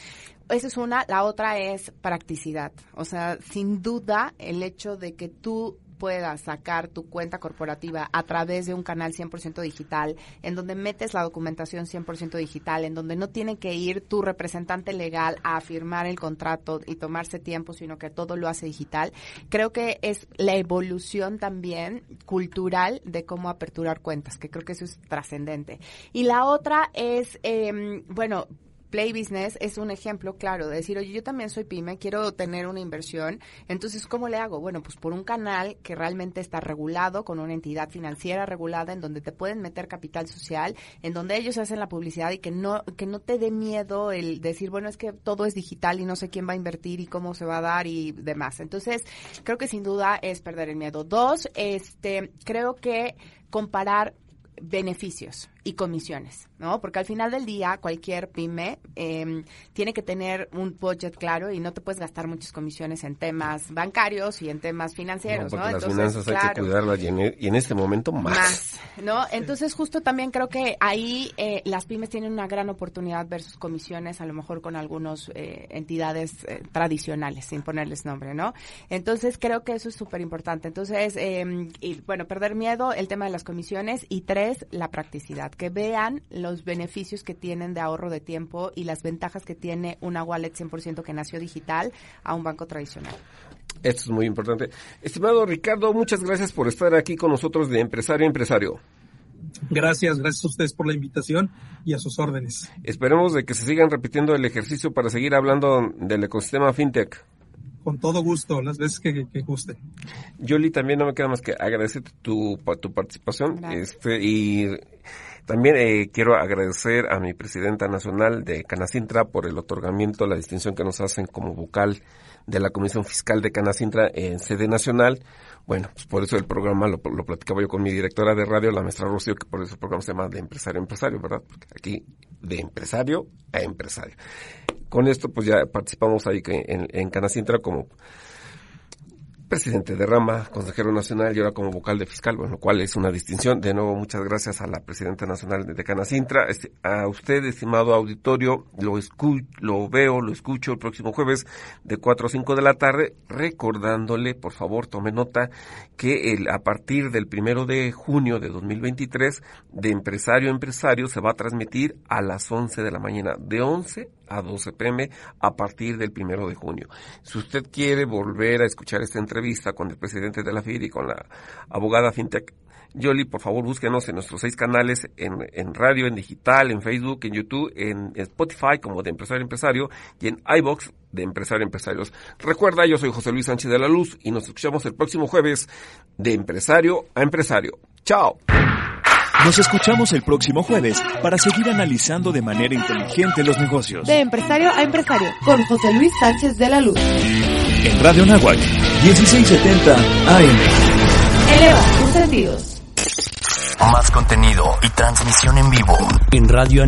Esa es una. La otra es practicidad. O sea, sin duda, el hecho de que tú puedas sacar tu cuenta corporativa a través de un canal 100% digital, en donde metes la documentación 100% digital, en donde no tiene que ir tu representante legal a firmar el contrato y tomarse tiempo, sino que todo lo hace digital, creo que es la evolución también cultural de cómo aperturar cuentas, que creo que eso es trascendente. Y la otra es, eh, bueno, Play Business es un ejemplo claro de decir, oye, yo también soy pyme, quiero tener una inversión, entonces, ¿cómo le hago? Bueno, pues por un canal que realmente está regulado, con una entidad financiera regulada, en donde te pueden meter capital social, en donde ellos hacen la publicidad y que no, que no te dé miedo el decir, bueno, es que todo es digital y no sé quién va a invertir y cómo se va a dar y demás. Entonces, creo que sin duda es perder el miedo. Dos, este, creo que comparar beneficios y comisiones, ¿no? Porque al final del día cualquier pyme eh, tiene que tener un budget claro y no te puedes gastar muchas comisiones en temas bancarios y en temas financieros, ¿no? ¿no? Las Entonces, finanzas claro, hay que cuidarlas y en, y en, este momento más. Más, ¿no? Entonces justo también creo que ahí eh, las pymes tienen una gran oportunidad versus comisiones, a lo mejor con algunas eh, entidades eh, tradicionales, sin ponerles nombre, ¿no? Entonces creo que eso es súper importante. Entonces, y, bueno, perder miedo, el tema de las comisiones y tres, la practicidad que vean los beneficios que tienen de ahorro de tiempo y las ventajas que tiene una wallet 100% que nació digital a un banco tradicional. Esto es muy importante. Estimado Ricardo, muchas gracias por estar aquí con nosotros de Empresario a Empresario. Gracias, gracias a ustedes por la invitación y a sus órdenes. Esperemos de que se sigan repitiendo el ejercicio para seguir hablando del ecosistema fintech. Con todo gusto, las veces que, que guste. Yoli, también no me queda más que agradecerte tu, tu participación este, y también eh, quiero agradecer a mi presidenta nacional de Canacintra por el otorgamiento, la distinción que nos hacen como vocal de la Comisión Fiscal de Canacintra en sede nacional. Bueno, pues por eso el programa lo, lo platicaba yo con mi directora de radio, la maestra Rocío, que por eso el programa se llama de empresario a empresario, ¿verdad? Porque aquí de empresario a empresario. Con esto pues ya participamos ahí en, en Canacintra como presidente de Rama, consejero nacional y ahora como vocal de fiscal, bueno, lo cual es una distinción. De nuevo, muchas gracias a la presidenta nacional de Canacintra. Este, a usted, estimado auditorio, lo, lo veo, lo escucho el próximo jueves de 4 a 5 de la tarde, recordándole, por favor, tome nota, que el, a partir del primero de junio de 2023, de empresario a empresario, se va a transmitir a las 11 de la mañana, de 11 a 12 pm a partir del primero de junio. Si usted quiere volver a escuchar esta entrevista con el presidente de la FIR y con la abogada FinTech Yoli, por favor búsquenos en nuestros seis canales, en, en radio, en digital, en Facebook, en YouTube, en Spotify como de Empresario Empresario y en iBox de Empresario Empresarios. Recuerda, yo soy José Luis Sánchez de la Luz y nos escuchamos el próximo jueves de Empresario a Empresario. Chao. Nos escuchamos el próximo jueves para seguir analizando de manera inteligente los negocios. De empresario a empresario, con José Luis Sánchez de la Luz. En Radio Nahuac, 1670 AM. Eleva tus sentidos. Más contenido y transmisión en vivo en Radio